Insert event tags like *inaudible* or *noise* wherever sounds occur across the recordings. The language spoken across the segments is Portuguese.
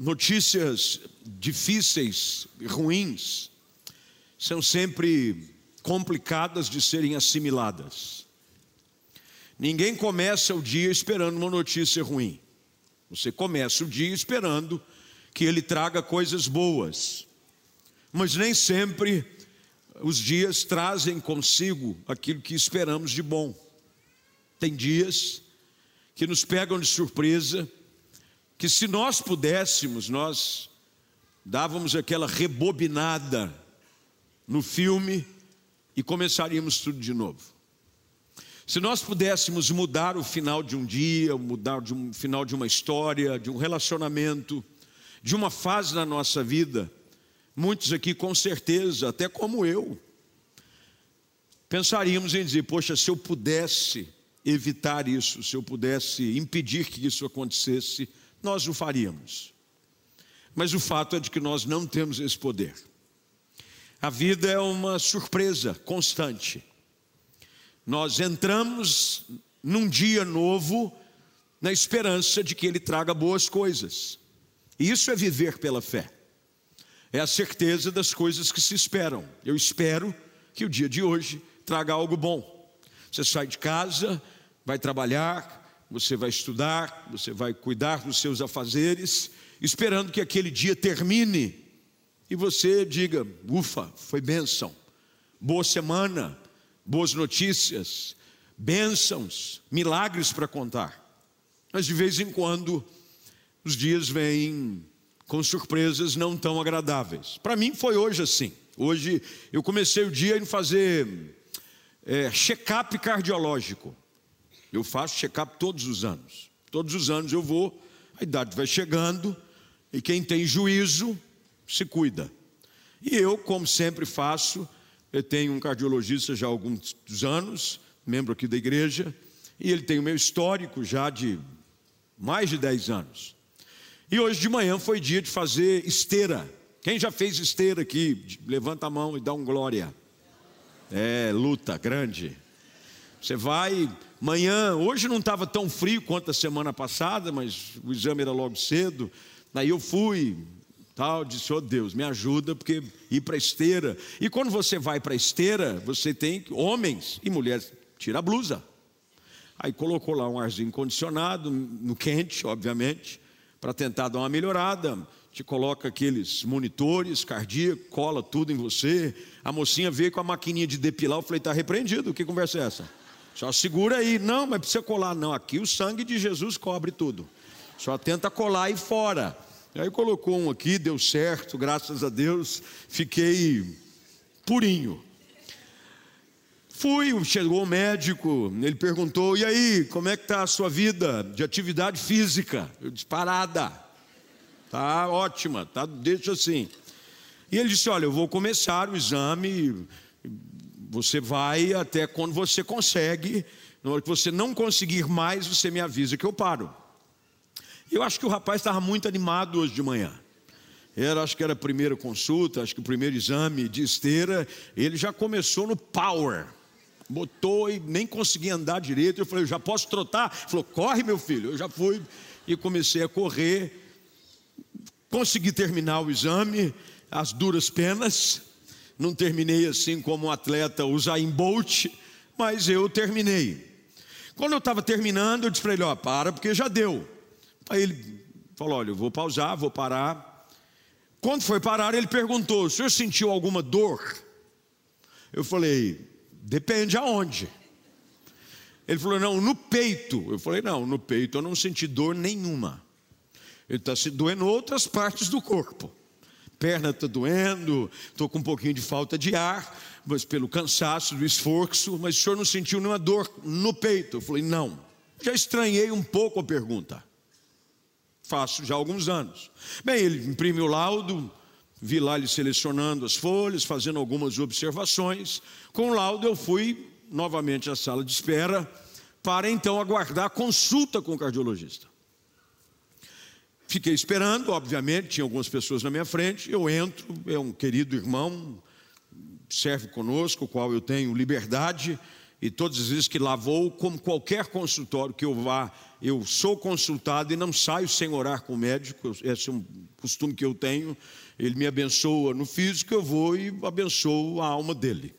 notícias difíceis ruins são sempre complicadas de serem assimiladas. Ninguém começa o dia esperando uma notícia ruim. Você começa o dia esperando que ele traga coisas boas. Mas nem sempre os dias trazem consigo aquilo que esperamos de bom. Tem dias que nos pegam de surpresa, que se nós pudéssemos, nós dávamos aquela rebobinada no filme e começaríamos tudo de novo. Se nós pudéssemos mudar o final de um dia, mudar de um final de uma história, de um relacionamento, de uma fase na nossa vida, muitos aqui com certeza, até como eu, pensaríamos em dizer: poxa, se eu pudesse evitar isso, se eu pudesse impedir que isso acontecesse, nós o faríamos. Mas o fato é de que nós não temos esse poder. A vida é uma surpresa constante. Nós entramos num dia novo na esperança de que ele traga boas coisas. E isso é viver pela fé. É a certeza das coisas que se esperam. Eu espero que o dia de hoje traga algo bom. Você sai de casa, vai trabalhar, você vai estudar, você vai cuidar dos seus afazeres, esperando que aquele dia termine e você diga: ufa, foi bênção, boa semana, boas notícias, bênçãos, milagres para contar. Mas de vez em quando, os dias vêm com surpresas não tão agradáveis. Para mim foi hoje assim. Hoje eu comecei o dia em fazer é, check-up cardiológico. Eu faço check-up todos os anos. Todos os anos eu vou, a idade vai chegando, e quem tem juízo se cuida. E eu, como sempre faço, eu tenho um cardiologista já há alguns anos, membro aqui da igreja, e ele tem o meu histórico já de mais de 10 anos. E hoje de manhã foi dia de fazer esteira. Quem já fez esteira aqui? Levanta a mão e dá um glória. É, luta grande. Você vai, manhã, hoje não estava tão frio quanto a semana passada, mas o exame era logo cedo. Daí eu fui, tal, disse: "Oh Deus, me ajuda porque ir para esteira". E quando você vai para esteira, você tem homens e mulheres tira a blusa. Aí colocou lá um arzinho condicionado no quente, obviamente, para tentar dar uma melhorada te coloca aqueles monitores cardíacos, cola tudo em você. A mocinha veio com a maquininha de depilar, eu falei, está repreendido, que conversa é essa? Só segura aí, não, mas precisa colar, não, aqui o sangue de Jesus cobre tudo. Só tenta colar aí fora. Aí colocou um aqui, deu certo, graças a Deus, fiquei purinho. Fui, chegou o médico, ele perguntou: e aí, como é que está a sua vida de atividade física? Eu disse: parada. Tá ótima, tá, deixa assim. E ele disse: Olha, eu vou começar o exame, você vai até quando você consegue, na hora que você não conseguir mais, você me avisa que eu paro. Eu acho que o rapaz estava muito animado hoje de manhã. Era, acho que era a primeira consulta, acho que o primeiro exame de esteira, ele já começou no power. Botou e nem conseguia andar direito. Eu falei, eu já posso trotar? Ele falou, corre, meu filho. Eu já fui e comecei a correr. Consegui terminar o exame, as duras penas. Não terminei assim como um atleta Usain Bolt, mas eu terminei. Quando eu estava terminando, eu disse para ele: Ó, para, porque já deu. Aí ele falou: Olha, eu vou pausar, vou parar. Quando foi parar, ele perguntou: O senhor sentiu alguma dor? Eu falei: Depende aonde. Ele falou: Não, no peito. Eu falei: Não, no peito eu não senti dor nenhuma. Ele está se doendo outras partes do corpo. Perna está doendo, estou com um pouquinho de falta de ar, mas pelo cansaço, do esforço, mas o senhor não sentiu nenhuma dor no peito? Eu falei, não. Já estranhei um pouco a pergunta. Faço já há alguns anos. Bem, ele imprime o laudo, vi lá ele selecionando as folhas, fazendo algumas observações. Com o laudo eu fui novamente à sala de espera para então aguardar a consulta com o cardiologista. Fiquei esperando, obviamente, tinha algumas pessoas na minha frente. Eu entro, é um querido irmão, serve conosco, qual eu tenho liberdade, e todas as vezes que lá vou, como qualquer consultório que eu vá, eu sou consultado e não saio sem orar com o médico. Esse é um costume que eu tenho, ele me abençoa no físico, eu vou e abençoo a alma dele.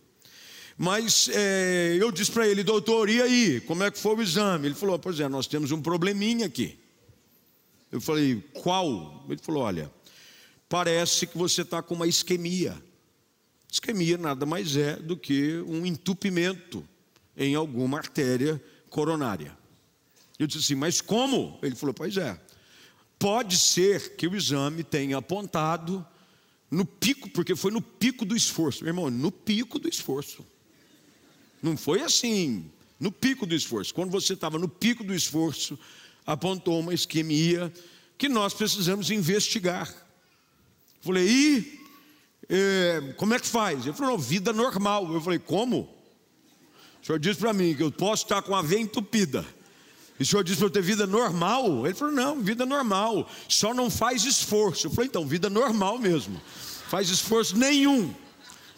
Mas é, eu disse para ele, doutor, e aí, como é que foi o exame? Ele falou, pois é, nós temos um probleminha aqui. Eu falei, qual? Ele falou, olha, parece que você está com uma isquemia. Isquemia nada mais é do que um entupimento em alguma artéria coronária. Eu disse assim, mas como? Ele falou, pois é. Pode ser que o exame tenha apontado no pico, porque foi no pico do esforço. Meu irmão, no pico do esforço. Não foi assim, no pico do esforço. Quando você estava no pico do esforço, apontou uma isquemia que nós precisamos investigar. Falei, e é, como é que faz? Ele falou, vida normal. Eu falei, como? O senhor disse para mim que eu posso estar com a veia entupida. E o senhor disse para eu ter vida normal? Ele falou, não, vida normal. Só não faz esforço. Eu falei, então, vida normal mesmo. Faz esforço nenhum.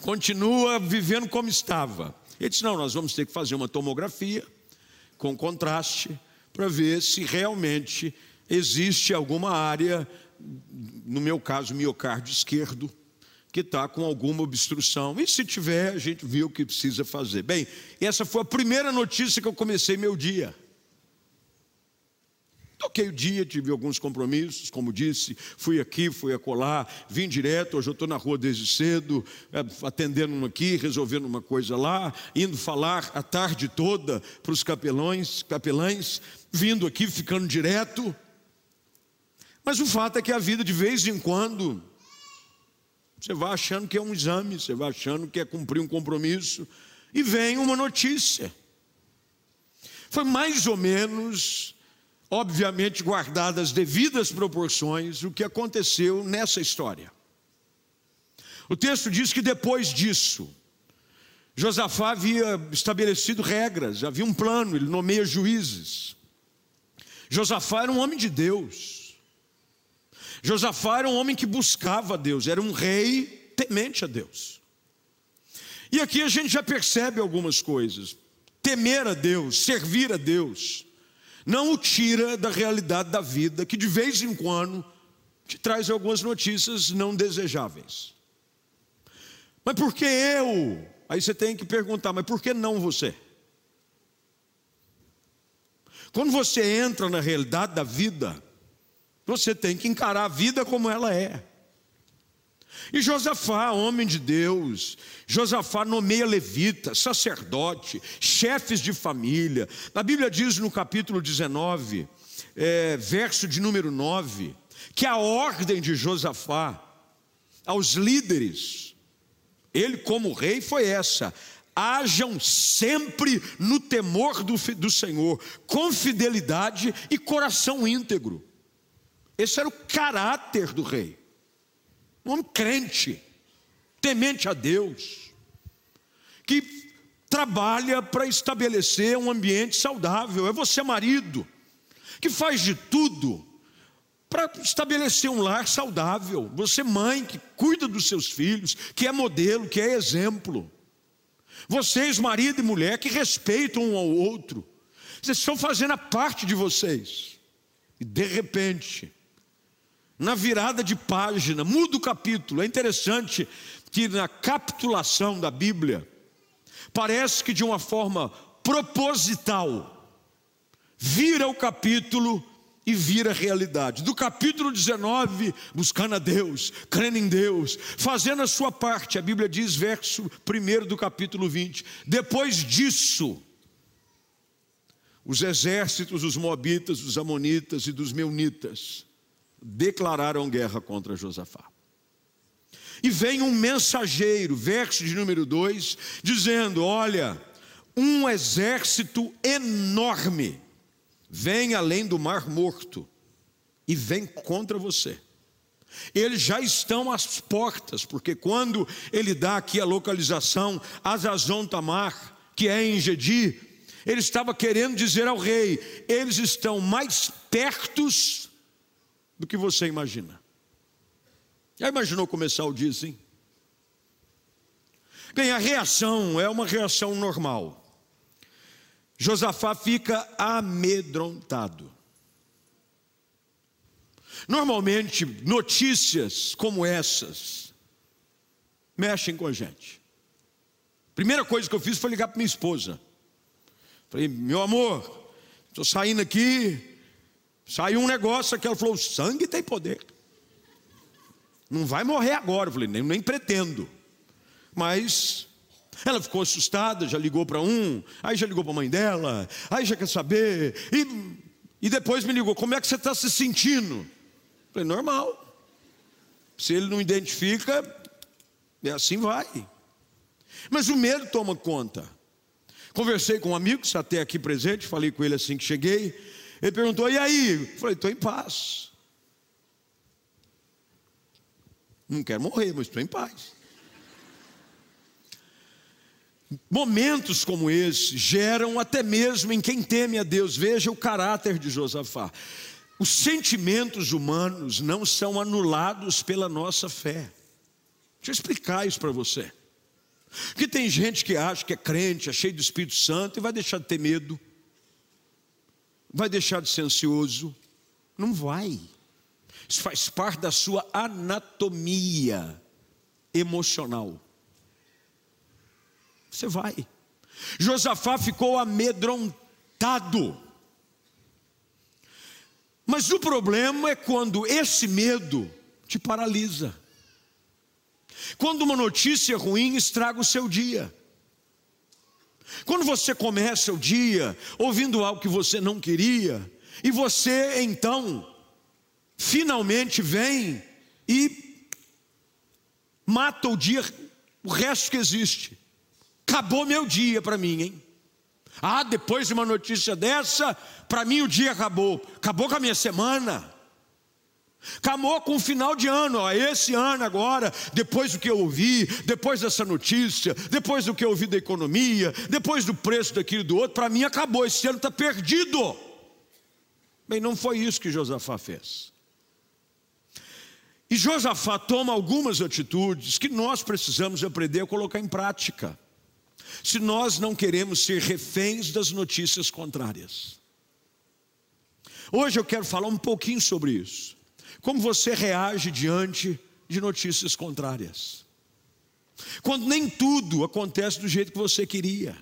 Continua vivendo como estava. Ele disse, não, nós vamos ter que fazer uma tomografia com contraste para ver se realmente existe alguma área, no meu caso, miocárdio esquerdo, que está com alguma obstrução. E se tiver, a gente viu o que precisa fazer. Bem, essa foi a primeira notícia que eu comecei meu dia. Toquei o dia, tive alguns compromissos, como disse, fui aqui, fui acolá, vim direto, hoje eu estou na rua desde cedo, é, atendendo um aqui, resolvendo uma coisa lá, indo falar a tarde toda para os capelões, capelães, vindo aqui, ficando direto. Mas o fato é que a vida de vez em quando você vai achando que é um exame, você vai achando que é cumprir um compromisso, e vem uma notícia. Foi mais ou menos, obviamente guardadas devidas proporções, o que aconteceu nessa história. O texto diz que depois disso, Josafá havia estabelecido regras, havia um plano, ele nomeia juízes. Josafá era um homem de Deus. Josafá era um homem que buscava a Deus, era um rei temente a Deus. E aqui a gente já percebe algumas coisas. Temer a Deus, servir a Deus, não o tira da realidade da vida, que de vez em quando te traz algumas notícias não desejáveis. Mas por que eu? Aí você tem que perguntar, mas por que não você? Quando você entra na realidade da vida, você tem que encarar a vida como ela é. E Josafá, homem de Deus, Josafá nomeia levita, sacerdote, chefes de família. A Bíblia diz no capítulo 19, é, verso de número 9, que a ordem de Josafá aos líderes, ele como rei, foi essa: hajam sempre no temor do, do Senhor, com fidelidade e coração íntegro. Esse era o caráter do rei. Um homem crente, temente a Deus, que trabalha para estabelecer um ambiente saudável. É você, marido, que faz de tudo para estabelecer um lar saudável. Você, mãe, que cuida dos seus filhos, que é modelo, que é exemplo. Vocês, marido e mulher, que respeitam um ao outro. Vocês estão fazendo a parte de vocês. E de repente, na virada de página, muda o capítulo. É interessante que na capitulação da Bíblia, parece que de uma forma proposital, vira o capítulo e vira realidade. Do capítulo 19, buscando a Deus, crendo em Deus, fazendo a sua parte, a Bíblia diz, verso 1 do capítulo 20: depois disso, os exércitos dos Moabitas, dos Amonitas e dos Meunitas, declararam guerra contra Josafá. E vem um mensageiro, verso de número 2, dizendo: Olha, um exército enorme vem além do mar morto e vem contra você. Eles já estão às portas, porque quando ele dá aqui a localização, Azazon Tamar, que é em Gedi, ele estava querendo dizer ao rei: eles estão mais pertos do que você imagina. Já imaginou começar o dia assim? Bem, a reação é uma reação normal. Josafá fica amedrontado. Normalmente, notícias como essas mexem com a gente. Primeira coisa que eu fiz foi ligar para minha esposa. Falei, meu amor, estou saindo aqui, saiu um negócio aqui. Ela falou: o sangue tem poder. Não vai morrer agora. Eu falei, nem, nem pretendo. Mas ela ficou assustada, já ligou para um, aí já ligou para a mãe dela, aí já quer saber. E, e depois me ligou: como é que você está se sentindo? Eu falei, normal. Se ele não identifica, é assim vai. Mas o medo toma conta. Conversei com um amigo até aqui presente, falei com ele assim que cheguei. Ele perguntou: e aí? Eu falei: estou em paz. Não quero morrer, mas estou em paz. Momentos como esse geram até mesmo em quem teme a Deus, veja o caráter de Josafá. Os sentimentos humanos não são anulados pela nossa fé. Deixa eu explicar isso para você. Porque tem gente que acha que é crente, é cheio do Espírito Santo e vai deixar de ter medo, vai deixar de ser ansioso. Não vai. Isso faz parte da sua anatomia emocional. Você vai. Josafá ficou amedrontado. Mas o problema é quando esse medo te paralisa. Quando uma notícia ruim estraga o seu dia. Quando você começa o dia ouvindo algo que você não queria, e você então finalmente vem e mata o dia, o resto que existe. Acabou meu dia para mim, hein? Ah, depois de uma notícia dessa, para mim o dia acabou. Acabou com a minha semana. Acabou com o final de ano, ó, esse ano agora, depois do que eu ouvi, depois dessa notícia, depois do que eu ouvi da economia, depois do preço daquilo do outro, para mim acabou, esse ano está perdido. Bem, não foi isso que Josafá fez. E Josafá toma algumas atitudes que nós precisamos aprender a colocar em prática, se nós não queremos ser reféns das notícias contrárias. Hoje eu quero falar um pouquinho sobre isso. Como você reage diante de notícias contrárias? Quando nem tudo acontece do jeito que você queria.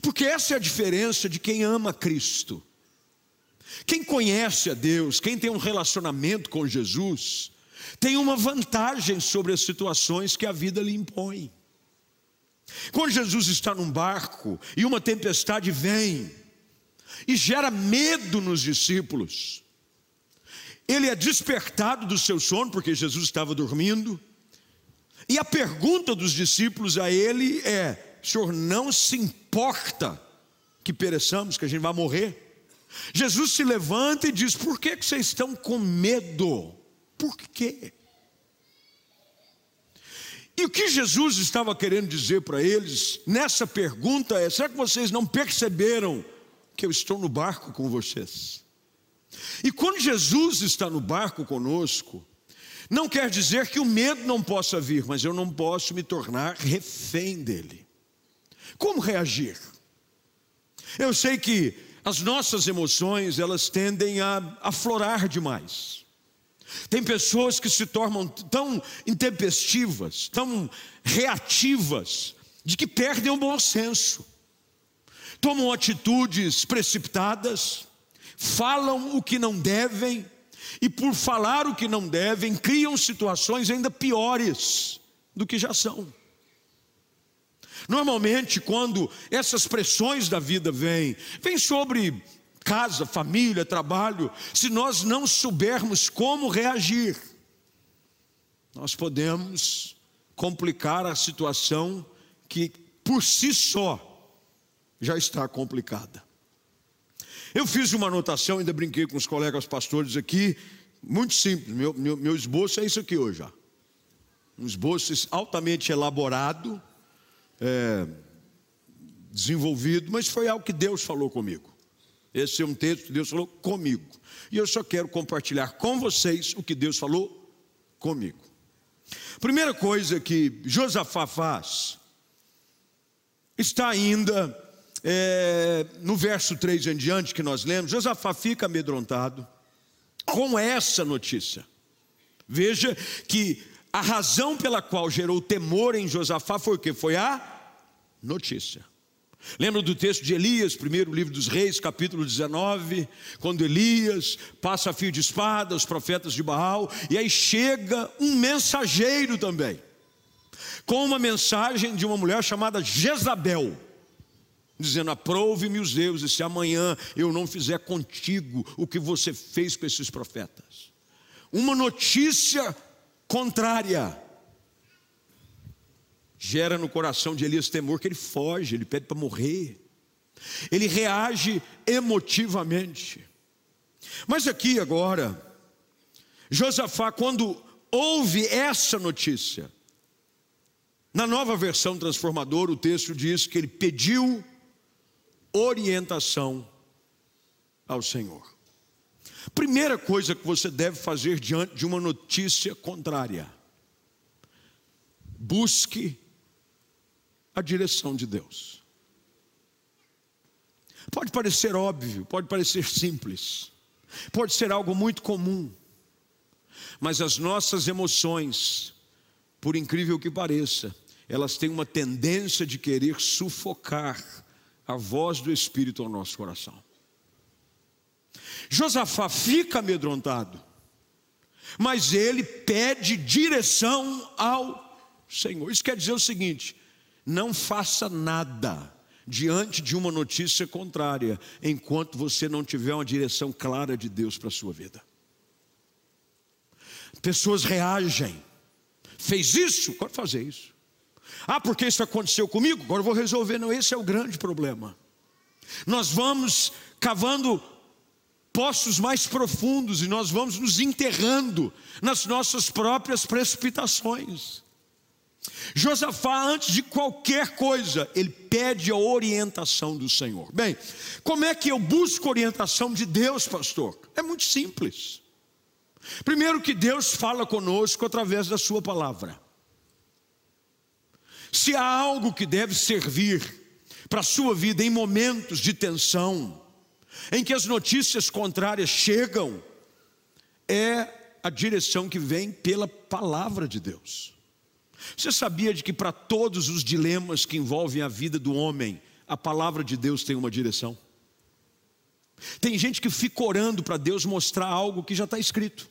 Porque essa é a diferença de quem ama Cristo. Quem conhece a Deus, quem tem um relacionamento com Jesus, tem uma vantagem sobre as situações que a vida lhe impõe. Quando Jesus está num barco e uma tempestade vem e gera medo nos discípulos, ele é despertado do seu sono, porque Jesus estava dormindo, e a pergunta dos discípulos a ele é: Senhor, não se importa que pereçamos, que a gente vai morrer? Jesus se levanta e diz: Por que, que vocês estão com medo? Por quê? E o que Jesus estava querendo dizer para eles nessa pergunta é: será que vocês não perceberam que eu estou no barco com vocês? E quando Jesus está no barco conosco, não quer dizer que o medo não possa vir, mas eu não posso me tornar refém dele. Como reagir? Eu sei que as nossas emoções, elas tendem a aflorar demais. Tem pessoas que se tornam tão intempestivas, tão reativas, de que perdem o bom senso, tomam atitudes precipitadas, falam o que não devem, e por falar o que não devem, criam situações ainda piores do que já são. Normalmente, quando essas pressões da vida vêm, vêm sobre casa, família, trabalho, se nós não soubermos como reagir, nós podemos complicar a situação que por si só já está complicada. Eu fiz uma anotação, ainda brinquei com os colegas pastores aqui, muito simples. Meu, meu, meu esboço é isso aqui hoje. Ó. Um esboço altamente elaborado, é, desenvolvido, mas foi algo que Deus falou comigo. Esse é um texto que Deus falou comigo. E eu só quero compartilhar com vocês o que Deus falou comigo. Primeira coisa que Josafá faz está ainda é, no verso 3 em diante que nós lemos, Josafá fica amedrontado, com essa notícia. Veja que a razão pela qual gerou temor em Josafá foi o que? Foi a notícia. Lembra do texto de Elias, primeiro livro dos Reis, capítulo 19, quando Elias passa a fio de espada, os profetas de Baal, e aí chega um mensageiro também, com uma mensagem de uma mulher chamada Jezabel, dizendo: Aprove-me os deuses, se amanhã eu não fizer contigo o que você fez com esses profetas. Uma notícia contrária gera no coração de Elias temor que ele foge, ele pede para morrer. Ele reage emotivamente. Mas aqui agora, Josafá, quando ouve essa notícia, na nova versão transformadora, o texto diz que ele pediu orientação ao Senhor. Primeira coisa que você deve fazer diante de uma notícia contrária: busque a direção de Deus. Pode parecer óbvio, pode parecer simples, pode ser algo muito comum, mas as nossas emoções, por incrível que pareça, elas têm uma tendência de querer sufocar a voz do Espírito ao nosso coração. Josafá fica amedrontado, mas ele pede direção ao Senhor. Isso quer dizer o seguinte: não faça nada diante de uma notícia contrária, enquanto você não tiver uma direção clara de Deus para a sua vida. Pessoas reagem. Fez isso, pode fazer isso. Ah, porque isso aconteceu comigo, agora eu vou resolver. Não, esse é o grande problema. Nós vamos cavando poços mais profundos e nós vamos nos enterrando nas nossas próprias precipitações. Josafá, antes de qualquer coisa, ele pede a orientação do Senhor. Bem, como é que eu busco orientação de Deus, pastor? É muito simples. Primeiro, que Deus fala conosco através da Sua palavra. Se há algo que deve servir para a sua vida em momentos de tensão, em que as notícias contrárias chegam, é a direção que vem pela palavra de Deus. Você sabia de que para todos os dilemas que envolvem a vida do homem, a palavra de Deus tem uma direção? Tem gente que fica orando para Deus mostrar algo que já está escrito.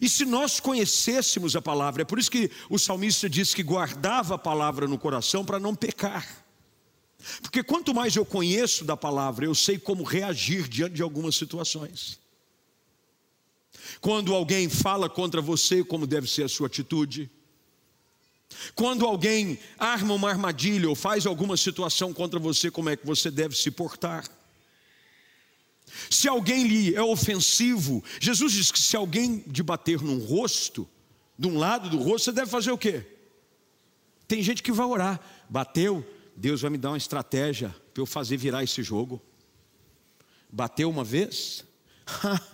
E se nós conhecêssemos a palavra, é por isso que o salmista diz que guardava a palavra no coração para não pecar. Porque quanto mais eu conheço da palavra, eu sei como reagir diante de algumas situações. Quando alguém fala contra você, como deve ser a sua atitude. Quando alguém arma uma armadilha ou faz alguma situação contra você, como é que você deve se portar. Se alguém lhe é ofensivo, Jesus diz que se alguém de bater num rosto, de um lado do rosto, você deve fazer o quê? Tem gente que vai orar, bateu, Deus vai me dar uma estratégia para eu fazer virar esse jogo. Bateu uma vez? *laughs*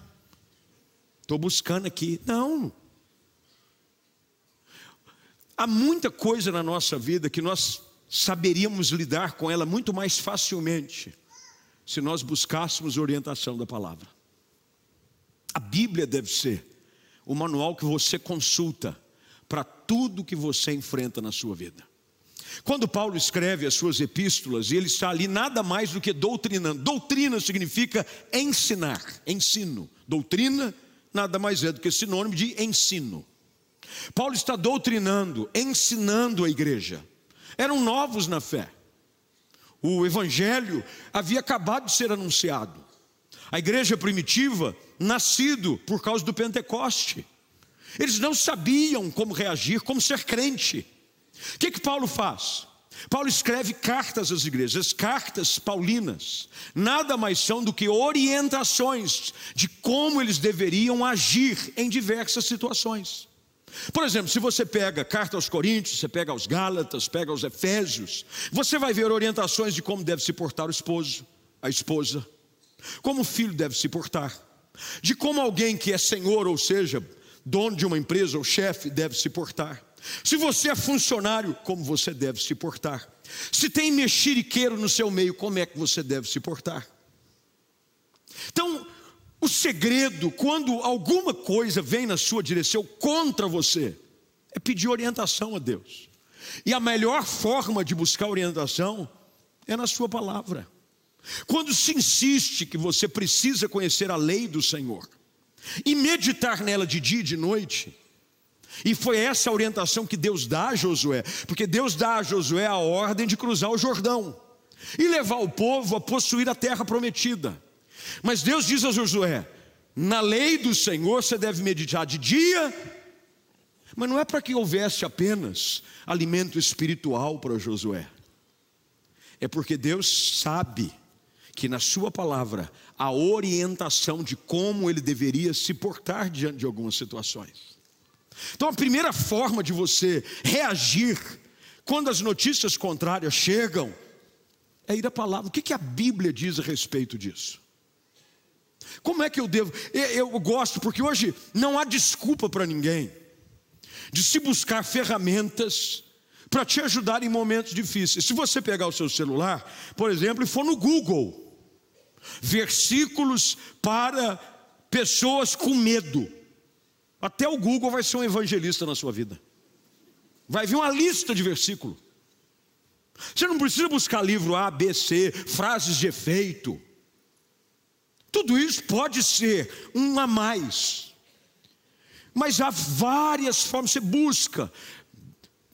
Estou buscando aqui. Não. Há muita coisa na nossa vida que nós saberíamos lidar com ela muito mais facilmente se nós buscássemos orientação da palavra. A Bíblia deve ser o manual que você consulta para tudo que você enfrenta na sua vida. Quando Paulo escreve as suas epístolas, ele está ali nada mais do que doutrinando. Doutrina significa ensinar, ensino. Doutrina nada mais é do que sinônimo de ensino. Paulo está doutrinando, ensinando a igreja. Eram novos na fé. O evangelho havia acabado de ser anunciado. A igreja primitiva, nascido por causa do Pentecoste. Eles não sabiam como reagir, como ser crente. O que, que Paulo faz? Paulo escreve cartas às igrejas, cartas paulinas, nada mais são do que orientações de como eles deveriam agir em diversas situações. Por exemplo, se você pega carta aos Coríntios, você pega aos Gálatas, pega aos Efésios, você vai ver orientações de como deve se portar o esposo, a esposa, como o filho deve se portar, de como alguém que é senhor, ou seja, dono de uma empresa ou chefe, deve se portar. Se você é funcionário, como você deve se portar. Se tem mexeriqueiro no seu meio, como é que você deve se portar. Então, O segredo, quando alguma coisa vem na sua direção contra você, é pedir orientação a Deus. E a melhor forma de buscar orientação é na Sua palavra. Quando se insiste que você precisa conhecer a lei do Senhor e meditar nela de dia e de noite, e foi essa a orientação que Deus dá a Josué, porque Deus dá a Josué a ordem de cruzar o Jordão e levar o povo a possuir a terra prometida. Mas Deus diz a Josué: na lei do Senhor você deve meditar de dia, mas não é para que houvesse apenas alimento espiritual para Josué, é porque Deus sabe que na Sua palavra a orientação de como ele deveria se portar diante de algumas situações. Então, a primeira forma de você reagir quando as notícias contrárias chegam é ir à palavra. O que, que a Bíblia diz a respeito disso? Como é que eu devo? Eu gosto, porque hoje não há desculpa para ninguém de se buscar ferramentas para te ajudar em momentos difíceis. Se você pegar o seu celular, por exemplo, e for no Google, versículos para pessoas com medo. Até o Google vai ser um evangelista na sua vida. Vai vir uma lista de versículos. Você não precisa buscar livro A, B, C, frases de efeito. Tudo isso pode ser um a mais. Mas há várias formas, você busca.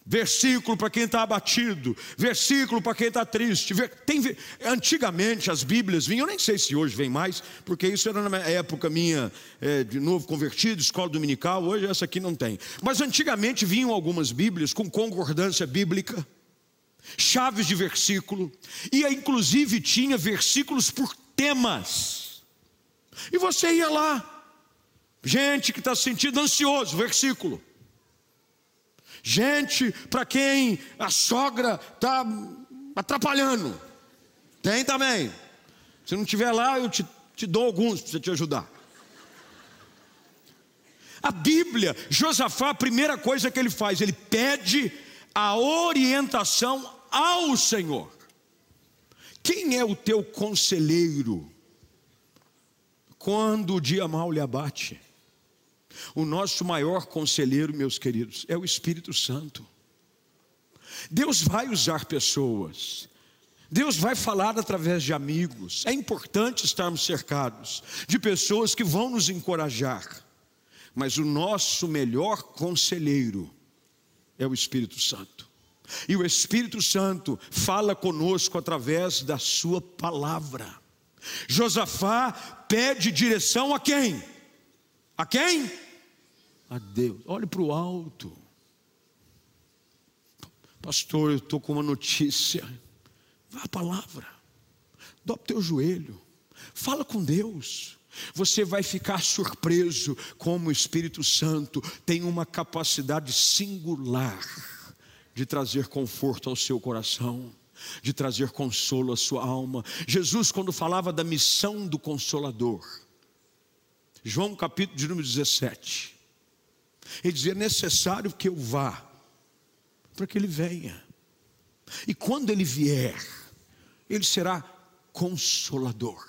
Versículo para quem está abatido, versículo para quem está triste. Tem, antigamente as Bíblias vinham, eu nem sei se hoje vem mais, porque isso era na época minha é, de novo convertido, escola dominical, hoje essa aqui não tem. Mas antigamente vinham algumas Bíblias com concordância bíblica, chaves de versículo, e inclusive tinha versículos por temas. E você ia lá, gente que está se sentindo ansioso, versículo. Gente para quem a sogra está atrapalhando. Tem também. Se não tiver lá, eu te, te dou alguns para te ajudar. A Bíblia, Josafá, a primeira coisa que ele faz, ele pede a orientação ao Senhor. Quem é o teu conselheiro quando o dia mal lhe abate? O nosso maior conselheiro, meus queridos, é o Espírito Santo. Deus vai usar pessoas, Deus vai falar através de amigos. É importante estarmos cercados de pessoas que vão nos encorajar, mas o nosso melhor conselheiro é o Espírito Santo. E o Espírito Santo fala conosco através da Sua palavra. Josafá pede direção a quem? A quem? a Deus. Olhe para o alto. Pastor, eu estou com uma notícia. Vá à palavra. Dobre teu joelho. Fala com Deus. Você vai ficar surpreso como o Espírito Santo tem uma capacidade singular de trazer conforto ao seu coração, de trazer consolo à sua alma. Jesus, quando falava da missão do Consolador, João capítulo de número 17, ele dizia: é necessário que eu vá, para que ele venha. E quando ele vier, ele será consolador.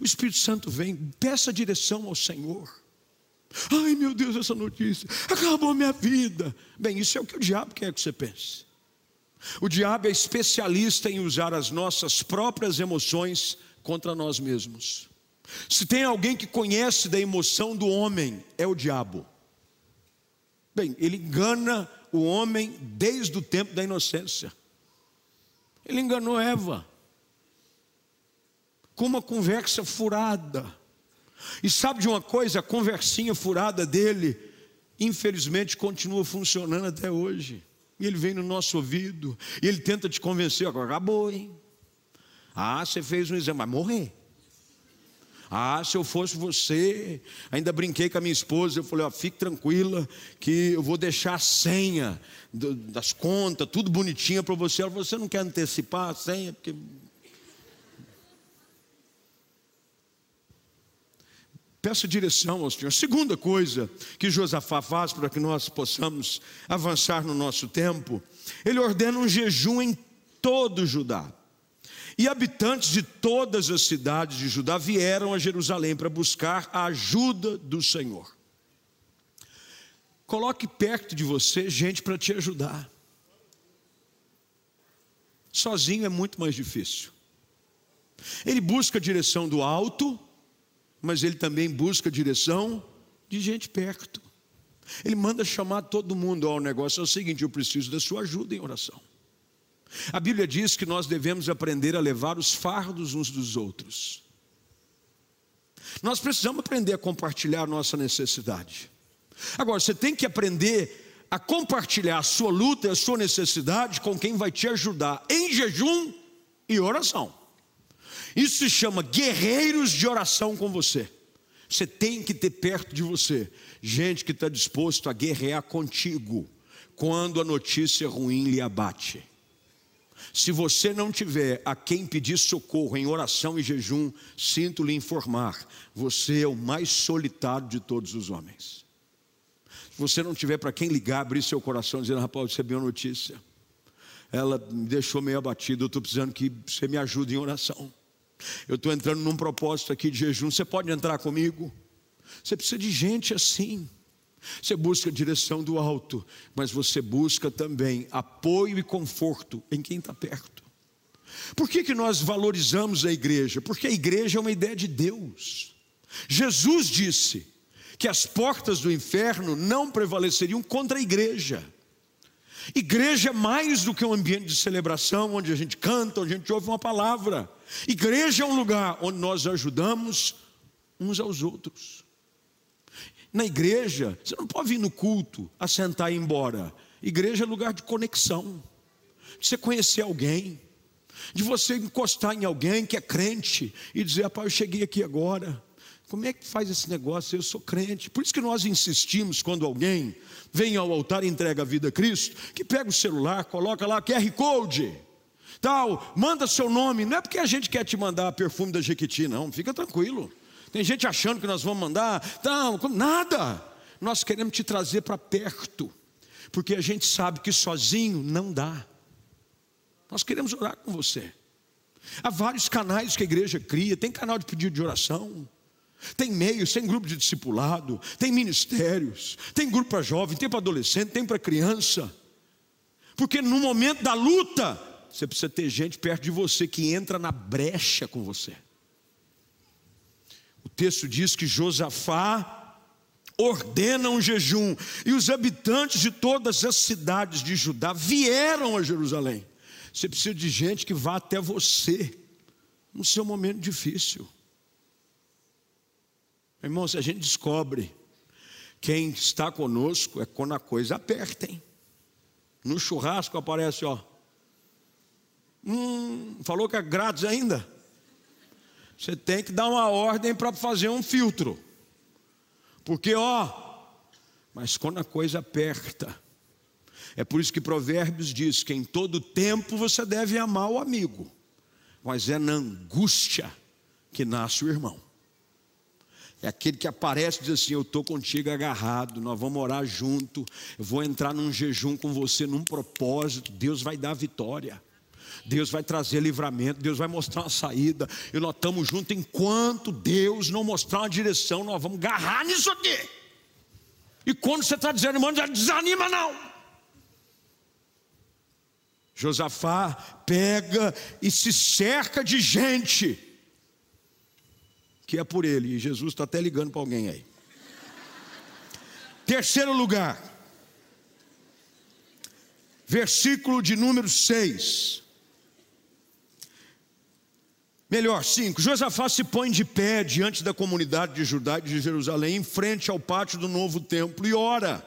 O Espírito Santo vem, peça direção ao Senhor. Ai meu Deus, essa notícia, acabou minha vida. Bem, isso é o que o diabo quer que você pense. O diabo é especialista em usar as nossas próprias emoções contra nós mesmos. Se tem alguém que conhece da emoção do homem, é o diabo. Bem, ele engana o homem desde o tempo da inocência. Ele enganou Eva com uma conversa furada. E sabe de uma coisa? A conversinha furada dele, infelizmente, continua funcionando até hoje. E ele vem no nosso ouvido, e ele tenta te convencer, agora acabou, hein? Ah, você fez um exame, vai morrer. Ah, se eu fosse você, ainda brinquei com a minha esposa, eu falei, ó, fique tranquila, que eu vou deixar a senha das contas, tudo bonitinha para você. Ela falou, você não quer antecipar a senha? Porque... Peça direção ao Senhor. Segunda coisa que Josafá faz para que nós possamos avançar no nosso tempo, ele ordena um jejum em todo Judá. E habitantes de todas as cidades de Judá vieram a Jerusalém para buscar a ajuda do Senhor. Coloque perto de você gente para te ajudar. Sozinho é muito mais difícil. Ele busca a direção do alto, mas ele também busca direção de gente perto. Ele manda chamar todo mundo ao negócio. É o seguinte: eu preciso da sua ajuda em oração. A Bíblia diz que nós devemos aprender a levar os fardos uns dos outros. Nós precisamos aprender a compartilhar a nossa necessidade. Agora, você tem que aprender a compartilhar a sua luta e a sua necessidade com quem vai te ajudar em jejum e oração. Isso se chama guerreiros de oração com você. Você tem que ter perto de você gente que está disposto a guerrear contigo quando a notícia ruim lhe abate. Se você não tiver a quem pedir socorro em oração e jejum, sinto lhe informar, você é o mais solitário de todos os homens. Se você não tiver para quem ligar, abrir seu coração, dizendo: Rapaz, você é a notícia. Ela me deixou meio abatido, eu estou precisando que você me ajude em oração. Eu estou entrando num propósito aqui de jejum, você pode entrar comigo? Você precisa de gente assim. Você busca a direção do alto, mas você busca também apoio e conforto em quem está perto. Por que, que nós valorizamos a igreja? Porque a igreja é uma ideia de Deus. Jesus disse que as portas do inferno não prevaleceriam contra a igreja. Igreja é mais do que um ambiente de celebração, onde a gente canta, onde a gente ouve uma palavra. Igreja é um lugar onde nós ajudamos uns aos outros. Na igreja, você não pode vir no culto, assentar e ir embora. Igreja é lugar de conexão, de você conhecer alguém, de você encostar em alguém que é crente e dizer: Rapaz, eu cheguei aqui agora. Como é que faz esse negócio? Eu sou crente. Por isso que nós insistimos quando alguém vem ao altar e entrega a vida a Cristo, que pega o celular, coloca lá QR Code, tal, manda seu nome. Não é porque a gente quer te mandar perfume da Jequiti, não. Fica tranquilo. Tem gente achando que nós vamos mandar, não, nada. Nós queremos te trazer para perto, porque a gente sabe que sozinho não dá. Nós queremos orar com você. Há vários canais que a igreja cria, tem canal de pedido de oração. Tem meios, tem grupo de discipulado, tem ministérios, tem grupo para jovem, tem para adolescente, tem para criança. Porque no momento da luta, você precisa ter gente perto de você que entra na brecha com você. O texto diz que Josafá ordena um jejum, e os habitantes de todas as cidades de Judá vieram a Jerusalém. Você precisa de gente que vá até você no seu momento difícil. Irmão, se a gente descobre quem está conosco, é quando a coisa aperta, hein? No churrasco aparece, ó. Hum, falou que é grátis ainda? Você tem que dar uma ordem para fazer um filtro. Porque, ó, mas quando a coisa aperta, é por isso que Provérbios diz que em todo tempo você deve amar o amigo, mas é na angústia que nasce o irmão. É aquele que aparece e diz assim: Eu estou contigo agarrado, nós vamos orar junto, eu vou entrar num jejum com você, num propósito, Deus vai dar vitória. Deus vai trazer livramento, Deus vai mostrar uma saída, e nós estamos juntos. Enquanto Deus não mostrar uma direção, nós vamos agarrar nisso aqui. E quando você está irmão, já desanima não. Josafá pega e se cerca de gente, que é por ele, e Jesus está até ligando para alguém aí. Terceiro lugar, versículo de número 6. Melhor, cinco. Josafá se põe de pé diante da comunidade de Judá e de Jerusalém, em frente ao pátio do novo templo, e ora.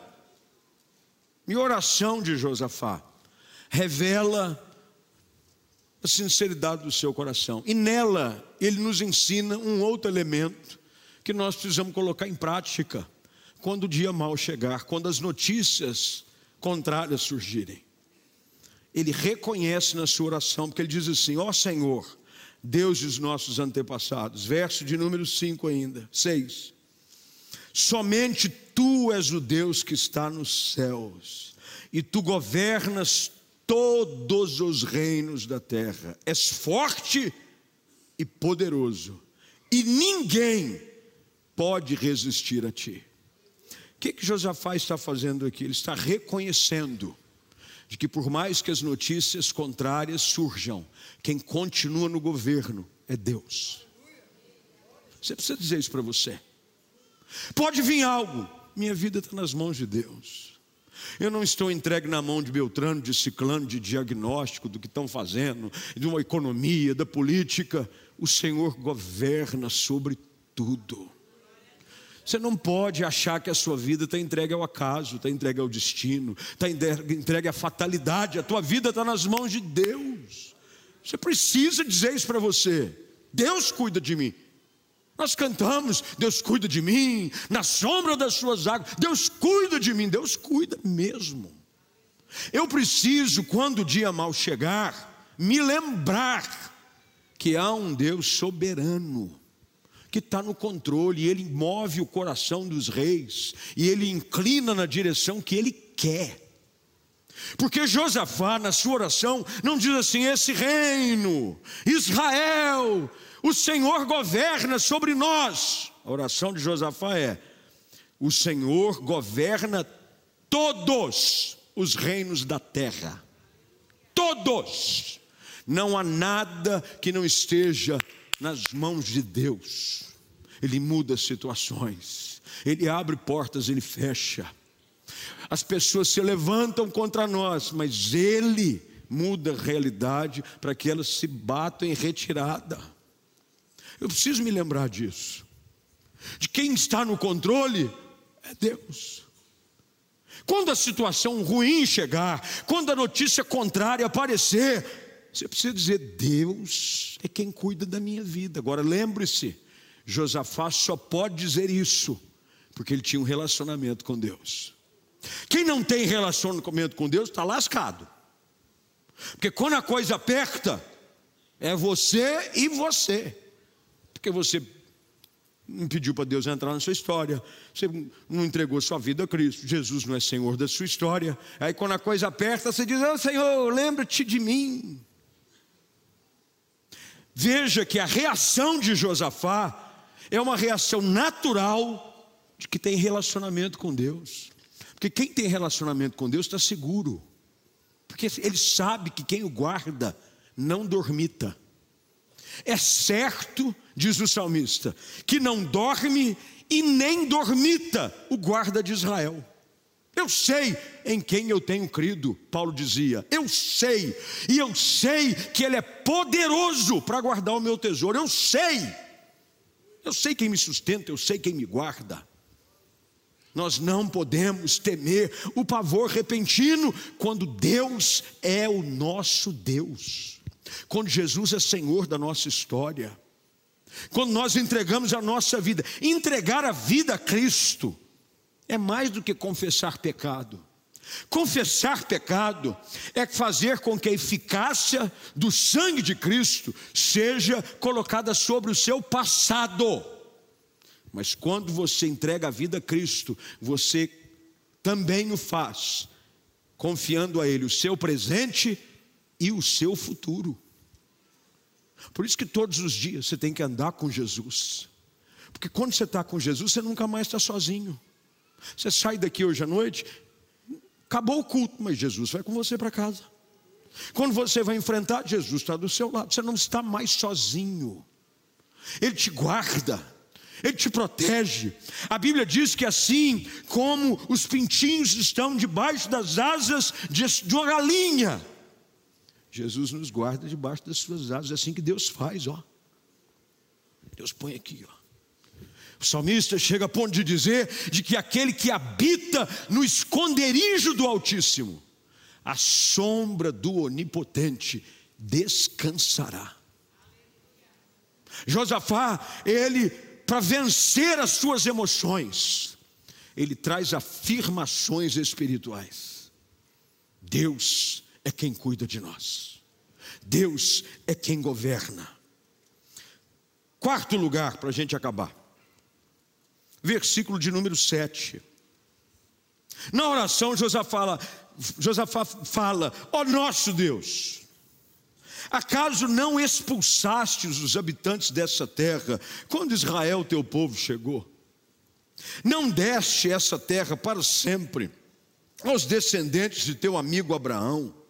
E oração de Josafá revela a sinceridade do seu coração. E nela ele nos ensina um outro elemento que nós precisamos colocar em prática quando o dia mal chegar, quando as notícias contrárias surgirem. Ele reconhece na sua oração, porque ele diz assim: Ó oh, Senhor, Deus dos nossos antepassados. Verso de número 5 ainda, 6. Somente tu és o Deus que está nos céus, e tu governas todos os reinos da terra. És forte e poderoso, e ninguém pode resistir a ti. O que, que Josafá está fazendo aqui? Ele está reconhecendo de que, por mais que as notícias contrárias surjam, quem continua no governo é Deus. Você precisa dizer isso para você. Pode vir algo, minha vida está nas mãos de Deus. Eu não estou entregue na mão de Beltrano, de Ciclano, de diagnóstico do que estão fazendo, de uma economia, da política. O Senhor governa sobre tudo. Você não pode achar que a sua vida está entregue ao acaso, está entregue ao destino, está entregue à fatalidade. A tua vida está nas mãos de Deus. Você precisa dizer isso para você. Deus cuida de mim. Nós cantamos, Deus cuida de mim, na sombra das suas águas, Deus cuida de mim, Deus cuida mesmo. Eu preciso, quando o dia mal chegar, me lembrar que há um Deus soberano, que está no controle, e Ele move o coração dos reis, e Ele inclina na direção que Ele quer. Porque Josafá, na sua oração, não diz assim: esse reino, Israel, o Senhor governa sobre nós. A oração de Josafá é: o Senhor governa todos os reinos da terra. Todos. Não há nada que não esteja nas mãos de Deus. Ele muda situações, ele abre portas, ele fecha. As pessoas se levantam contra nós, mas ele muda a realidade para que elas se batam em retirada. Eu preciso me lembrar disso. De quem está no controle é Deus. Quando a situação ruim chegar, quando a notícia contrária aparecer, você precisa dizer: Deus é quem cuida da minha vida. Agora lembre-se, Josafá só pode dizer isso, porque ele tinha um relacionamento com Deus. Quem não tem relacionamento com Deus está lascado. Porque quando a coisa aperta, é você e você porque você não pediu para Deus entrar na sua história, você não entregou sua vida a Cristo, Jesus não é Senhor da sua história. Aí quando a coisa aperta, você diz: oh, Senhor, lembra-te de mim. Veja que a reação de Josafá é uma reação natural de que tem relacionamento com Deus. Porque quem tem relacionamento com Deus está seguro. Porque ele sabe que quem o guarda não dormita. É certo, diz o salmista, que não dorme e nem dormita o guarda de Israel. Eu sei em quem eu tenho crido, Paulo dizia. Eu sei, e eu sei que Ele é poderoso para guardar o meu tesouro. Eu sei, eu sei quem me sustenta, eu sei quem me guarda. Nós não podemos temer o pavor repentino quando Deus é o nosso Deus quando Jesus é Senhor da nossa história, quando nós entregamos a nossa vida, entregar a vida a Cristo é mais do que confessar pecado. Confessar pecado é fazer com que a eficácia do sangue de Cristo seja colocada sobre o seu passado. Mas quando você entrega a vida a Cristo, você também o faz, confiando a Ele o seu presente e o seu futuro. Por isso que todos os dias você tem que andar com Jesus. Porque quando você está com Jesus, você nunca mais está sozinho. Você sai daqui hoje à noite, acabou o culto, mas Jesus vai com você para casa. Quando você vai enfrentar, Jesus está do seu lado. Você não está mais sozinho. Ele te guarda. Ele te protege. A Bíblia diz que assim como os pintinhos estão debaixo das asas de uma galinha, Jesus nos guarda debaixo das suas asas, é assim que Deus faz, ó. Deus põe aqui, ó. O salmista chega a ponto de dizer de que aquele que habita no esconderijo do Altíssimo, a sombra do Onipotente descansará. Josafá, ele para vencer as suas emoções, ele traz afirmações espirituais. Deus é quem cuida de nós. Deus é quem governa. Quarto lugar, para a gente acabar. Versículo de número 7. Na oração, Josafá fala, Josafá fala: Ó oh, nosso Deus, acaso não expulsastes os habitantes dessa terra quando Israel, teu povo, chegou? Não deste essa terra para sempre aos descendentes de teu amigo Abraão?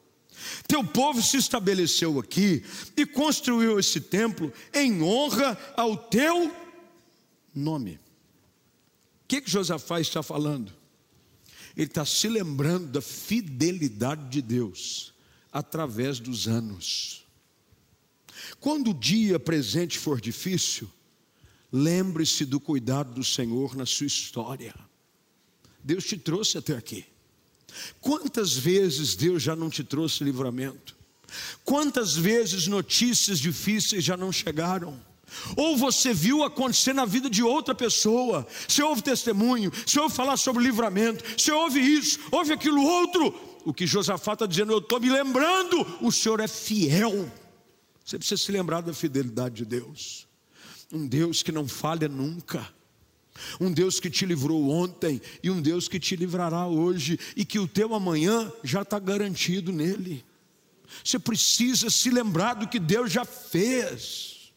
Teu povo se estabeleceu aqui e construiu esse templo em honra ao teu nome. O que, que Josafá está falando? Ele está se lembrando da fidelidade de Deus através dos anos. Quando o dia presente for difícil, lembre-se do cuidado do Senhor na sua história. Deus te trouxe até aqui. Quantas vezes Deus já não te trouxe livramento? Quantas vezes notícias difíceis já não chegaram? Ou você viu acontecer na vida de outra pessoa, você ouve testemunho, você ouve falar sobre livramento, você ouve isso, ouve aquilo outro. O que Josafá está dizendo, eu estou me lembrando, o Senhor é fiel. Você precisa se lembrar da fidelidade de Deus, um Deus que não falha nunca. Um Deus que te livrou ontem e um Deus que te livrará hoje, e que o teu amanhã já está garantido nele. Você precisa se lembrar do que Deus já fez.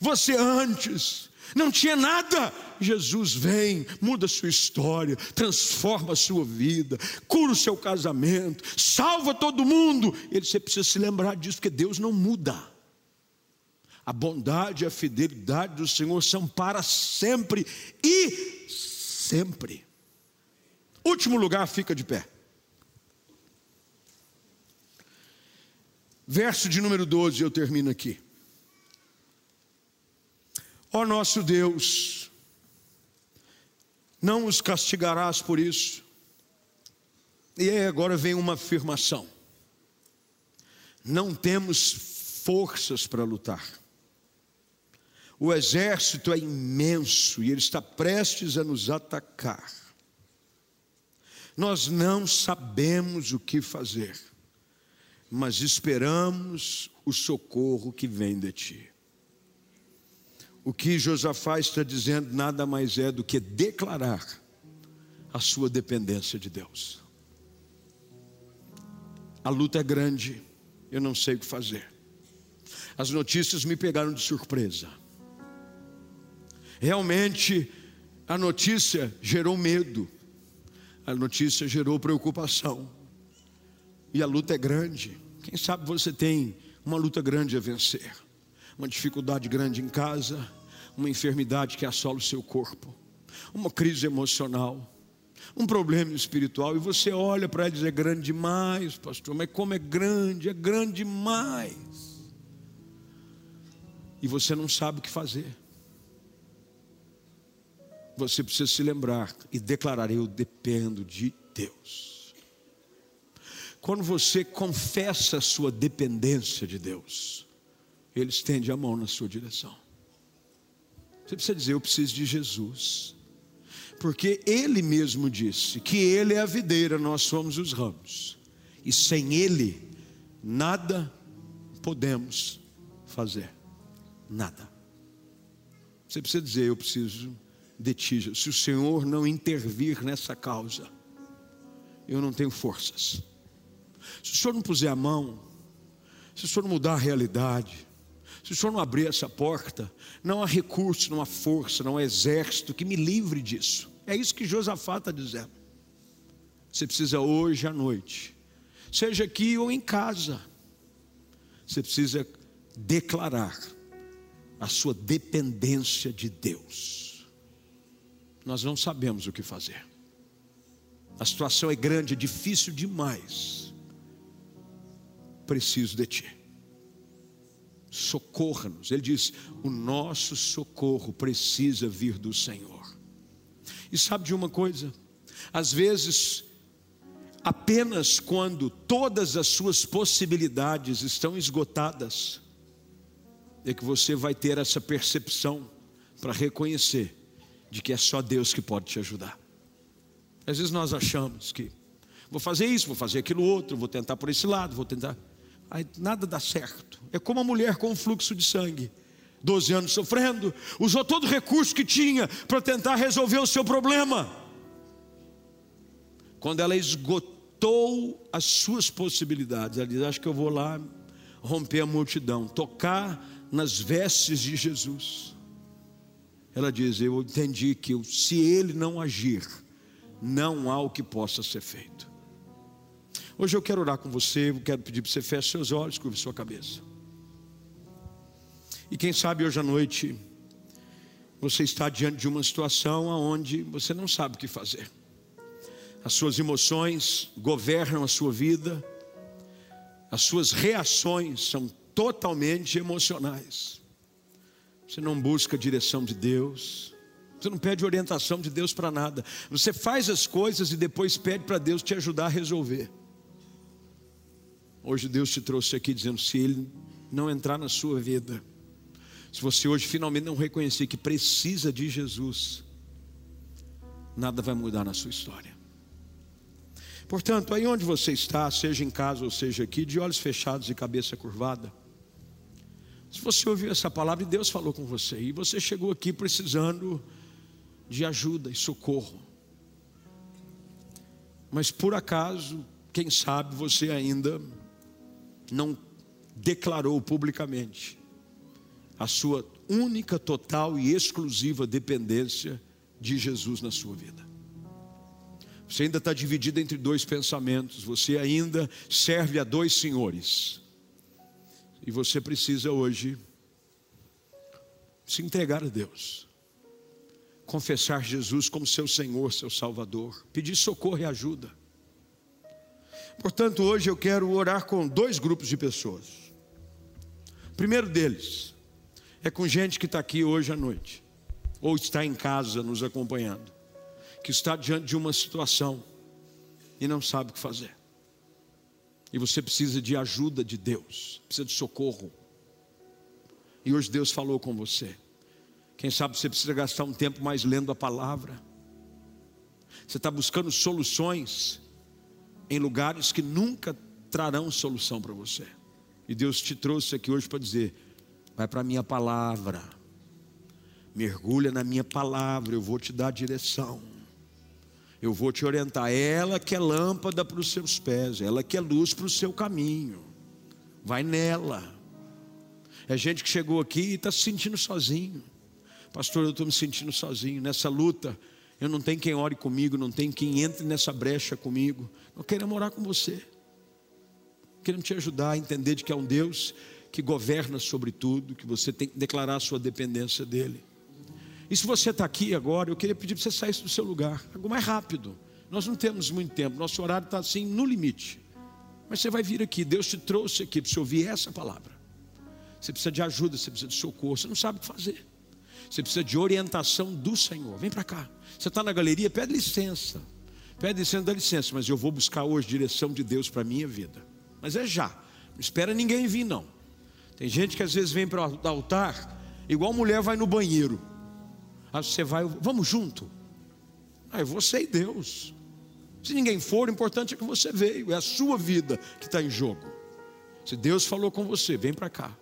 Você antes não tinha nada. Jesus vem, muda sua história, transforma a sua vida, cura o seu casamento, salva todo mundo. Ele, você precisa se lembrar disso, porque Deus não muda. A bondade e a fidelidade do Senhor são para sempre e sempre. Último lugar, fica de pé. Verso de número 12, eu termino aqui. Ó nosso Deus, não os castigarás por isso. E aí agora vem uma afirmação: não temos forças para lutar. O exército é imenso e ele está prestes a nos atacar. Nós não sabemos o que fazer, mas esperamos o socorro que vem de ti. O que Josafá está dizendo nada mais é do que declarar a sua dependência de Deus. A luta é grande, eu não sei o que fazer. As notícias me pegaram de surpresa. Realmente, a notícia gerou medo, a notícia gerou preocupação, e a luta é grande. Quem sabe você tem uma luta grande a vencer, uma dificuldade grande em casa, uma enfermidade que assola o seu corpo, uma crise emocional, um problema espiritual, e você olha para ela e diz: é grande demais, pastor, mas como é grande, é grande demais. E você não sabe o que fazer você precisa se lembrar e declarar: Eu dependo de Deus. Quando você confessa a sua dependência de Deus, Ele estende a mão na sua direção. Você precisa dizer: Eu preciso de Jesus. Porque Ele mesmo disse que Ele é a videira, nós somos os ramos. E sem Ele, nada podemos fazer. Nada. Você precisa dizer: Eu preciso de ti. Se o Senhor não intervir nessa causa, eu não tenho forças. Se o Senhor não puser a mão, se o Senhor não mudar a realidade, se o Senhor não abrir essa porta, não há recurso, não há força, não há exército que me livre disso. É isso que Josafá está dizendo. Você precisa hoje à noite, seja aqui ou em casa, você precisa declarar a sua dependência de Deus nós não sabemos o que fazer. A situação é grande, é difícil demais. Preciso de ti. Socorra-nos. Ele diz: o nosso socorro precisa vir do Senhor. E sabe de uma coisa? Às vezes, apenas quando todas as suas possibilidades estão esgotadas, é que você vai ter essa percepção para reconhecer de que é só Deus que pode te ajudar. Às vezes nós achamos que vou fazer isso, vou fazer aquilo outro, vou tentar por esse lado, vou tentar. Aí nada dá certo. É como a mulher com fluxo de sangue. 12 anos sofrendo, usou todo o recurso que tinha para tentar resolver o seu problema. quando ela esgotou as suas possibilidades, ela diz: Acho que eu vou lá romper a multidão, tocar nas vestes de Jesus. Ela diz: Eu entendi que se ele não agir, não há o que possa ser feito. Hoje eu quero orar com você, eu quero pedir para você feche seus olhos, curve sua cabeça. E quem sabe hoje à noite você está diante de uma situação onde você não sabe o que fazer. As suas emoções governam a sua vida, as suas reações são totalmente emocionais. Você não busca a direção de Deus, você não pede orientação de Deus para nada. Você faz as coisas e depois pede para Deus te ajudar a resolver. Hoje Deus te trouxe aqui dizendo: se Ele não entrar na sua vida, se você hoje finalmente não reconhecer que precisa de Jesus, nada vai mudar na sua história. Portanto, aí onde você está, seja em casa ou seja aqui, de olhos fechados e cabeça curvada, se você ouviu essa palavra e Deus falou com você, e você chegou aqui precisando de ajuda e socorro, mas por acaso, quem sabe você ainda não declarou publicamente a sua única, total e exclusiva dependência de Jesus na sua vida. Você ainda está dividido entre dois pensamentos, você ainda serve a dois senhores. E você precisa hoje se entregar a Deus, confessar Jesus como seu Senhor, seu Salvador, pedir socorro e ajuda. Portanto, hoje eu quero orar com dois grupos de pessoas. O primeiro deles é com gente que está aqui hoje à noite, ou está em casa nos acompanhando, que está diante de uma situação e não sabe o que fazer. E você precisa de ajuda de Deus, precisa de socorro. E hoje Deus falou com você. Quem sabe você precisa gastar um tempo mais lendo a palavra. Você está buscando soluções em lugares que nunca trarão solução para você. E Deus te trouxe aqui hoje para dizer: vai para a minha palavra, mergulha na minha palavra, eu vou te dar direção, eu vou te orientar. Ela que é lâmpada para os seus pés, ela que é luz para o seu caminho, vai nela. É gente que chegou aqui e está se sentindo sozinho, pastor. Eu estou me sentindo sozinho nessa luta eu não tenho quem ore comigo, não tenho quem entre nessa brecha comigo. Eu quero morar com você. Queremos te ajudar a entender de que é um Deus que governa sobre tudo, que você tem que declarar a sua dependência dele. E se você está aqui agora, eu queria pedir para você sair do seu lugar, algo mais rápido. Nós não temos muito tempo, nosso horário está assim no limite. Mas você vai vir aqui, Deus te trouxe aqui para você ouvir essa palavra. Você precisa de ajuda, você precisa de socorro, você não sabe o que fazer. Você precisa de orientação do Senhor. Vem para cá. Você está na galeria, pede licença. Pede licença, dá licença, mas eu vou buscar hoje direção de Deus para a minha vida. Mas é já. Não espera ninguém vir, não. Tem gente que às vezes vem para o altar, igual mulher vai no banheiro. Aí você vai, vamos junto. Aí você e Deus. Se ninguém for, o importante é que você veio. É a sua vida que está em jogo. Se Deus falou com você, vem para cá.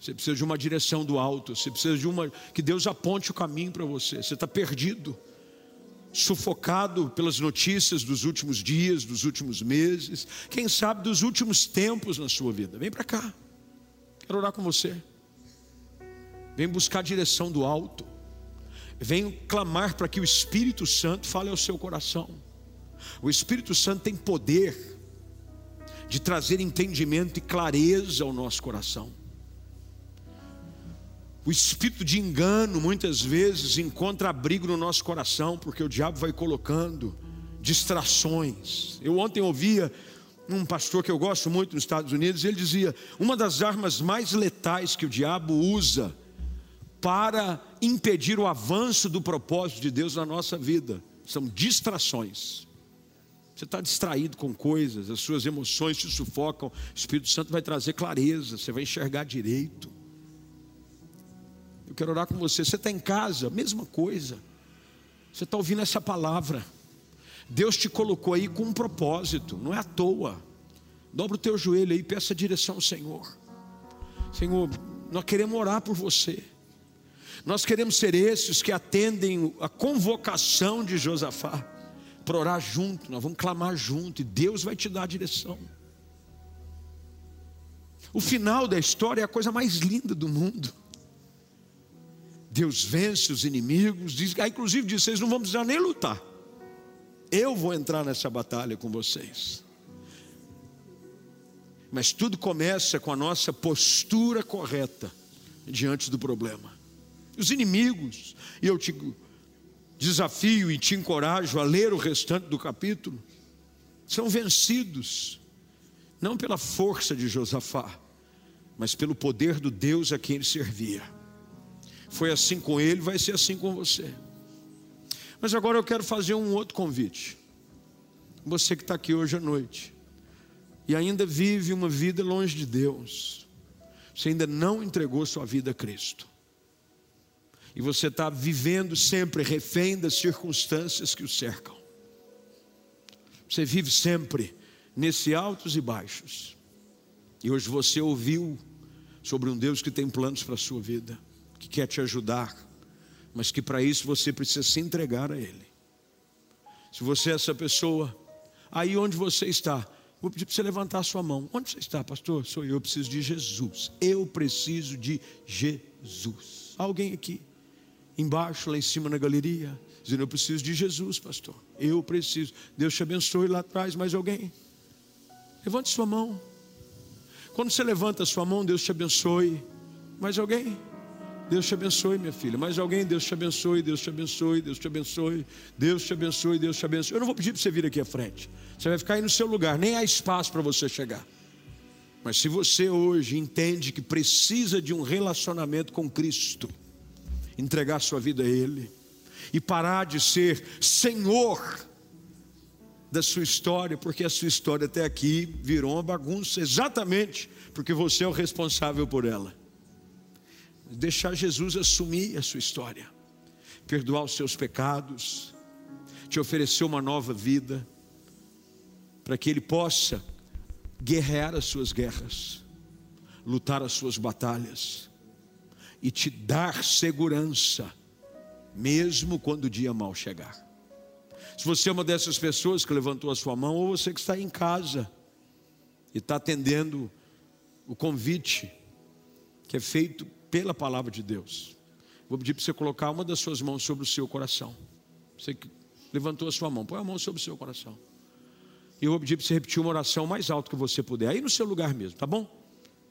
Você precisa de uma direção do alto. Você precisa de uma. Que Deus aponte o caminho para você. Você está perdido, sufocado pelas notícias dos últimos dias, dos últimos meses, quem sabe dos últimos tempos na sua vida. Vem para cá. Quero orar com você. Vem buscar a direção do alto. Vem clamar para que o Espírito Santo fale ao seu coração. O Espírito Santo tem poder de trazer entendimento e clareza ao nosso coração. O espírito de engano muitas vezes encontra abrigo no nosso coração, porque o diabo vai colocando distrações. Eu ontem ouvia um pastor que eu gosto muito nos Estados Unidos, ele dizia: uma das armas mais letais que o diabo usa para impedir o avanço do propósito de Deus na nossa vida são distrações. Você está distraído com coisas, as suas emoções te sufocam, o Espírito Santo vai trazer clareza, você vai enxergar direito. Eu quero orar com você. Você está em casa, mesma coisa. Você está ouvindo essa palavra. Deus te colocou aí com um propósito, não é à toa. Dobra o teu joelho aí e peça direção ao Senhor. Senhor, nós queremos orar por você. Nós queremos ser esses que atendem a convocação de Josafá. para orar junto, nós vamos clamar junto e Deus vai te dar a direção. O final da história é a coisa mais linda do mundo. Deus vence os inimigos, diz, ah, inclusive diz: vocês não vão precisar nem lutar. Eu vou entrar nessa batalha com vocês. Mas tudo começa com a nossa postura correta diante do problema. Os inimigos, e eu te desafio e te encorajo a ler o restante do capítulo, são vencidos, não pela força de Josafá, mas pelo poder do Deus a quem ele servia. Foi assim com ele, vai ser assim com você. Mas agora eu quero fazer um outro convite. Você que está aqui hoje à noite e ainda vive uma vida longe de Deus, você ainda não entregou sua vida a Cristo, e você está vivendo sempre refém das circunstâncias que o cercam, você vive sempre nesse altos e baixos, e hoje você ouviu sobre um Deus que tem planos para a sua vida, que quer te ajudar, mas que para isso você precisa se entregar a Ele. Se você é essa pessoa, aí onde você está, vou pedir para você levantar a sua mão. Onde você está, pastor? Sou eu, eu preciso de Jesus. Eu preciso de Jesus. Alguém aqui, embaixo, lá em cima na galeria, dizendo: Eu preciso de Jesus, pastor. Eu preciso. Deus te abençoe lá atrás. Mais alguém? Levante sua mão. Quando você levanta sua mão, Deus te abençoe. Mais alguém? Deus te abençoe, minha filha. Mais alguém, Deus te abençoe, Deus te abençoe, Deus te abençoe, Deus te abençoe, Deus te abençoe. Eu não vou pedir para você vir aqui à frente. Você vai ficar aí no seu lugar, nem há espaço para você chegar. Mas se você hoje entende que precisa de um relacionamento com Cristo, entregar sua vida a Ele e parar de ser Senhor da sua história, porque a sua história até aqui virou uma bagunça, exatamente porque você é o responsável por ela. Deixar Jesus assumir a sua história, perdoar os seus pecados, te oferecer uma nova vida, para que Ele possa guerrear as suas guerras, lutar as suas batalhas e te dar segurança, mesmo quando o dia mal chegar. Se você é uma dessas pessoas que levantou a sua mão, ou você que está em casa e está atendendo o convite que é feito pela palavra de Deus, vou pedir para você colocar uma das suas mãos sobre o seu coração. Você que levantou a sua mão, põe a mão sobre o seu coração. E eu vou pedir para você repetir uma oração mais alto que você puder, aí no seu lugar mesmo, tá bom?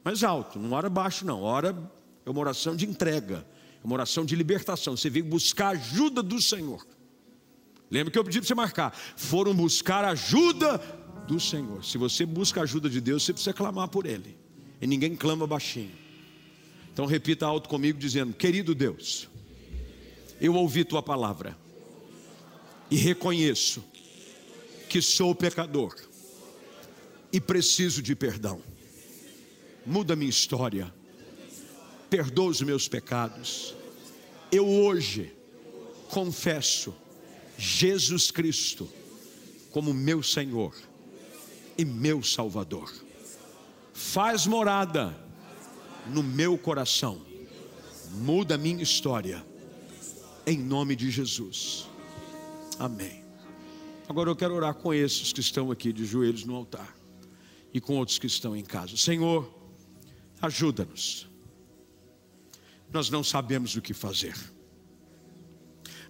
Mais alto, não ora baixo, não. Ora é uma oração de entrega, é uma oração de libertação. Você veio buscar a ajuda do Senhor. Lembra que eu pedi para você marcar? Foram buscar ajuda do Senhor. Se você busca a ajuda de Deus, você precisa clamar por Ele. E ninguém clama baixinho. Então repita alto comigo, dizendo: Querido Deus, eu ouvi tua palavra e reconheço que sou pecador e preciso de perdão. Muda minha história, perdoa os meus pecados. Eu hoje confesso Jesus Cristo como meu Senhor e meu Salvador. Faz morada no meu coração, muda a minha história, em nome de Jesus. Amém. Agora eu quero orar com esses que estão aqui de joelhos no altar e com outros que estão em casa. Senhor, ajuda-nos. Nós não sabemos o que fazer.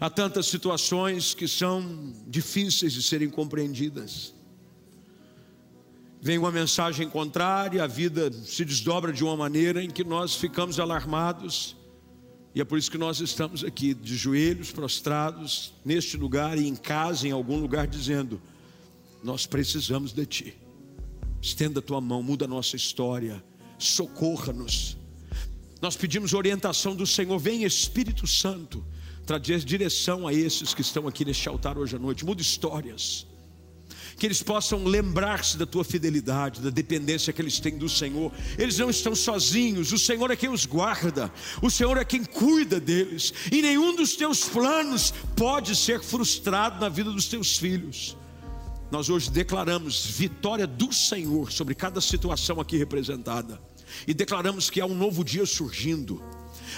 Há tantas situações que são difíceis de serem compreendidas. Vem uma mensagem contrária, a vida se desdobra de uma maneira em que nós ficamos alarmados, e é por isso que nós estamos aqui, de joelhos prostrados, neste lugar e em casa, em algum lugar, dizendo: Nós precisamos de Ti. Estenda a tua mão, muda a nossa história, socorra-nos. Nós pedimos orientação do Senhor, vem Espírito Santo trazer direção a esses que estão aqui neste altar hoje à noite, muda histórias. Que eles possam lembrar-se da tua fidelidade, da dependência que eles têm do Senhor. Eles não estão sozinhos, o Senhor é quem os guarda, o Senhor é quem cuida deles, e nenhum dos teus planos pode ser frustrado na vida dos teus filhos. Nós hoje declaramos vitória do Senhor sobre cada situação aqui representada, e declaramos que há um novo dia surgindo.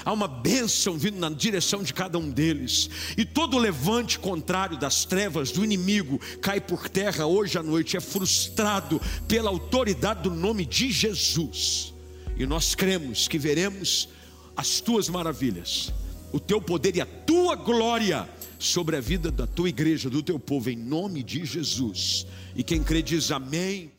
Há uma bênção vindo na direção de cada um deles, e todo levante contrário das trevas do inimigo cai por terra hoje à noite, é frustrado pela autoridade do nome de Jesus, e nós cremos que veremos as tuas maravilhas, o teu poder e a tua glória sobre a vida da tua igreja, do teu povo, em nome de Jesus. E quem crê diz amém.